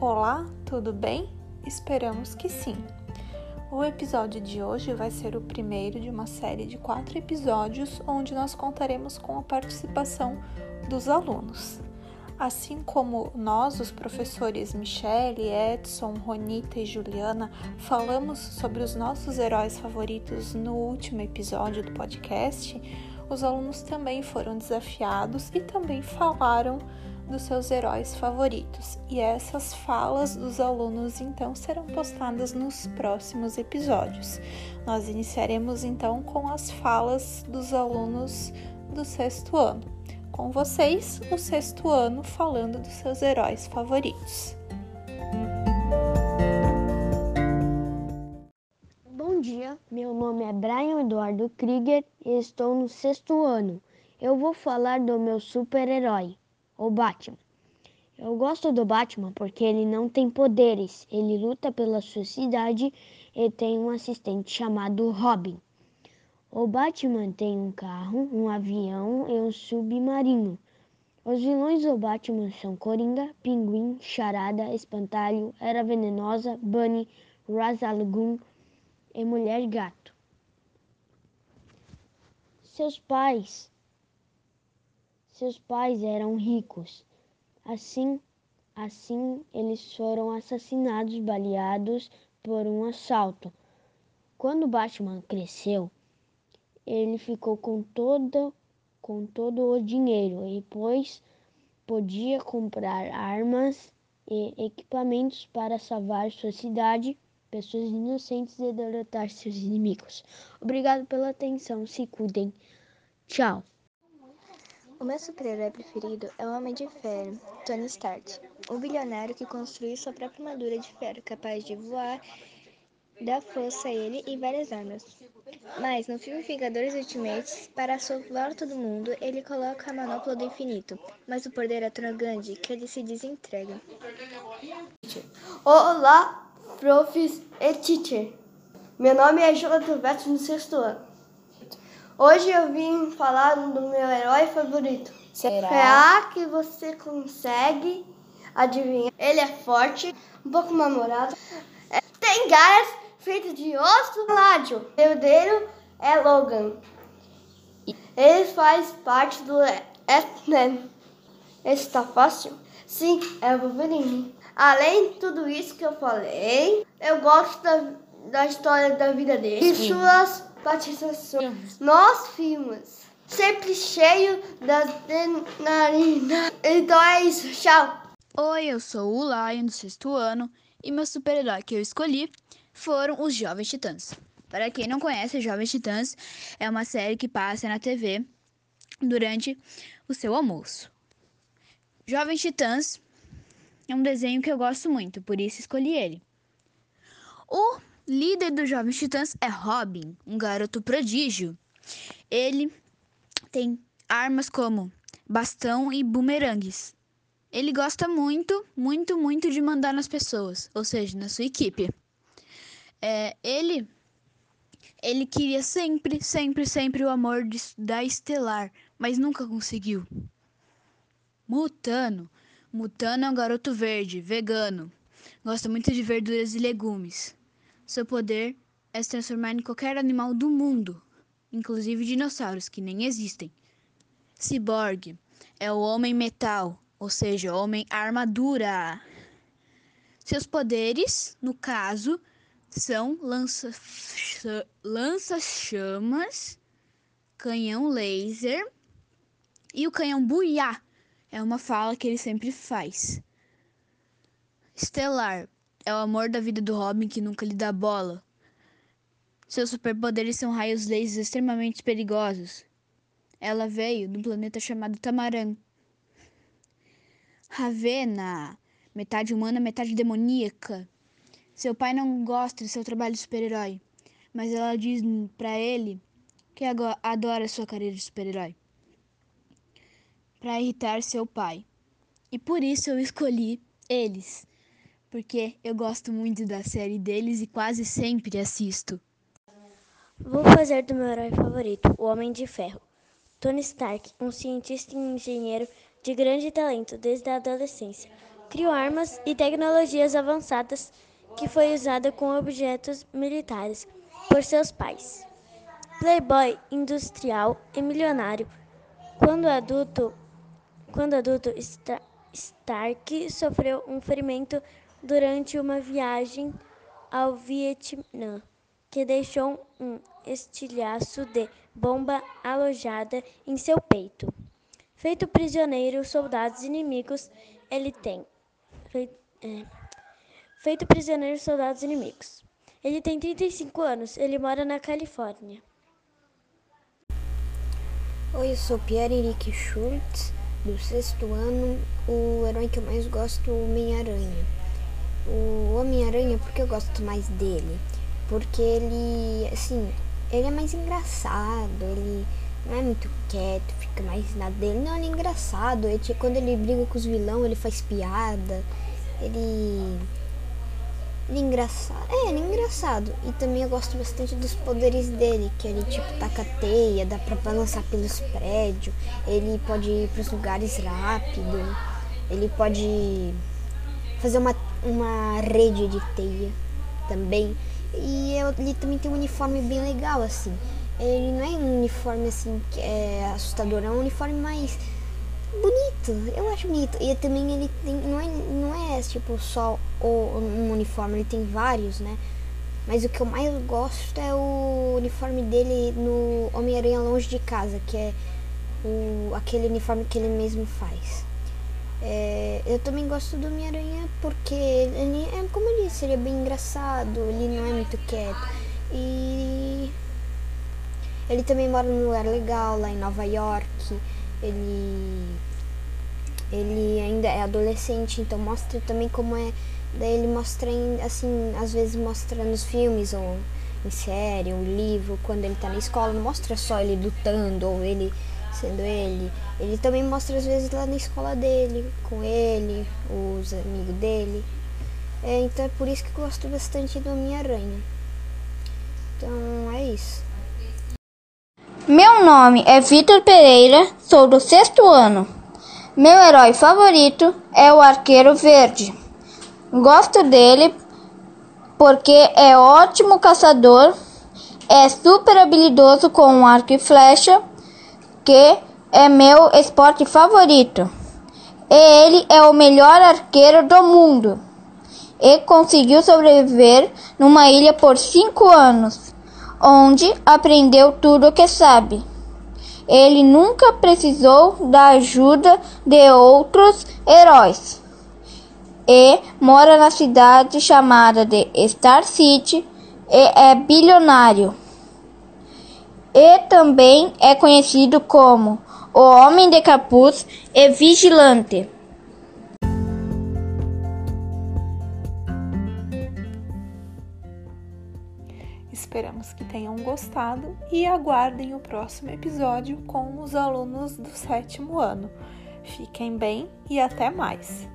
Olá, tudo bem? Esperamos que sim. O episódio de hoje vai ser o primeiro de uma série de quatro episódios onde nós contaremos com a participação dos alunos. Assim como nós, os professores Michele, Edson, Ronita e Juliana, falamos sobre os nossos heróis favoritos no último episódio do podcast, os alunos também foram desafiados e também falaram dos seus heróis favoritos. E essas falas dos alunos então serão postadas nos próximos episódios. Nós iniciaremos então com as falas dos alunos do sexto ano. Com vocês, o sexto ano falando dos seus heróis favoritos. Bom dia, meu nome é Brian Eduardo Krieger e estou no sexto ano. Eu vou falar do meu super-herói, o Batman. Eu gosto do Batman porque ele não tem poderes, ele luta pela sua cidade e tem um assistente chamado Robin. O Batman tem um carro, um avião e um submarino. Os vilões do Batman são Coringa, Pinguim, Charada, Espantalho, Era Venenosa, Bunny, Ra's al Ghul e Mulher Gato. Seus pais seus pais eram ricos. Assim, assim eles foram assassinados, baleados por um assalto. Quando Batman cresceu, ele ficou com todo com todo o dinheiro e pois podia comprar armas e equipamentos para salvar sua cidade, pessoas inocentes e derrotar seus inimigos. Obrigado pela atenção, se cuidem. Tchau. O meu super-herói preferido é o Homem de Ferro, Tony Stark, o bilionário que construiu sua própria armadura de ferro, capaz de voar, dar força a ele e várias armas. Mas no filme Vingadores Ultimates, para salvar todo mundo, ele coloca a manopla do infinito, mas o poder é tão grande que ele se desentrega. Olá, profs e teacher. Meu nome é Jonathan Veto, no sexto ano. Hoje eu vim falar do meu herói favorito. Será que você consegue adivinhar? Ele é forte, um pouco namorado, é, tem garras feitas de osso ládio. O herdeiro é Logan. Ele faz parte do X-Men. Esse tá fácil? Sim, é o Wolverine. Além de tudo isso que eu falei, eu gosto da, da história da vida dele e suas participações nos filmes. Sempre cheio das adrenalina. Então é isso, tchau. Oi, eu sou o Lion do sexto ano e meu super-herói que eu escolhi foram os Jovens Titãs. Para quem não conhece, Jovens Titãs é uma série que passa na TV durante o seu almoço. Jovens Titãs é um desenho que eu gosto muito, por isso escolhi ele. O líder dos Jovens Titãs é Robin, um garoto prodígio. Ele tem armas como bastão e bumerangues. Ele gosta muito, muito, muito de mandar nas pessoas, ou seja, na sua equipe. É, ele, ele queria sempre, sempre, sempre o amor de, da Estelar, mas nunca conseguiu. Mutano. Mutano é um garoto verde, vegano. Gosta muito de verduras e legumes. Seu poder é se transformar em qualquer animal do mundo, inclusive dinossauros que nem existem. Cyborg é o homem metal, ou seja, homem armadura. Seus poderes, no caso, são lança-chamas, lança canhão laser e o canhão buiá. É uma fala que ele sempre faz. Estelar é o amor da vida do Robin que nunca lhe dá bola. Seus superpoderes são raios lasers extremamente perigosos. Ela veio de um planeta chamado Tamaran. Ravena, metade humana, metade demoníaca. Seu pai não gosta de seu trabalho de super-herói, mas ela diz para ele que adora sua carreira de super-herói. Para irritar seu pai. E por isso eu escolhi eles porque eu gosto muito da série deles e quase sempre assisto. Vou fazer do meu herói favorito, o Homem de Ferro. Tony Stark, um cientista e engenheiro de grande talento desde a adolescência. criou armas e tecnologias avançadas que foi usada com objetos militares por seus pais. Playboy industrial e milionário. Quando adulto, quando adulto Stark sofreu um ferimento durante uma viagem ao Vietnã, que deixou um estilhaço de bomba alojada em seu peito. Feito prisioneiro, soldados inimigos, ele tem. Feito, é, feito prisioneiro, soldados inimigos. Ele tem 35 anos, ele mora na Califórnia. Oi, eu sou Pierre Henrique Schultz, do sexto ano. O herói que eu mais gosto é o Homem-Aranha. O Homem-Aranha, por que eu gosto mais dele? Porque ele, assim, ele é mais engraçado, ele não é muito quieto, fica mais na dele. Não, ele é engraçado. Ele, quando ele briga com os vilão, ele faz piada. Ele. Ele é engraçado. É, ele é engraçado. E também eu gosto bastante dos poderes dele, que ele tipo taca teia, dá pra balançar pelos prédios, ele pode ir pros lugares rápido, ele pode fazer uma, uma rede de teia também. E ele também tem um uniforme bem legal, assim. Ele não é um uniforme assim que é assustador, é um uniforme mais bonito. Eu acho bonito. E também ele tem. Não é, não é tipo só o, um uniforme, ele tem vários, né? Mas o que eu mais gosto é o uniforme dele no Homem-Aranha Longe de Casa, que é o, aquele uniforme que ele mesmo faz. É, eu também gosto do Homem-Aranha porque ele é, como eu disse, ele é bem engraçado, ele não é muito quieto. E ele também mora num lugar legal, lá em Nova York. Ele ele ainda é adolescente, então mostra também como é. Daí ele mostra, assim, às vezes mostra nos filmes ou em série, um livro, quando ele tá na escola, não mostra só ele lutando ou ele sendo ele. Ele também mostra às vezes lá na escola dele, com ele, os amigos dele. É, então é por isso que gosto bastante do Homem-Aranha. Então é isso. Meu nome é Vitor Pereira, sou do sexto ano. Meu herói favorito é o Arqueiro Verde. Gosto dele porque é ótimo caçador, é super habilidoso com arco e flecha que é meu esporte favorito. Ele é o melhor arqueiro do mundo e conseguiu sobreviver numa ilha por cinco anos, onde aprendeu tudo o que sabe. Ele nunca precisou da ajuda de outros heróis e mora na cidade chamada de Star City e é bilionário e também é conhecido como o Homem de Capuz e Vigilante. Esperamos que tenham gostado e aguardem o próximo episódio com os alunos do sétimo ano. Fiquem bem e até mais!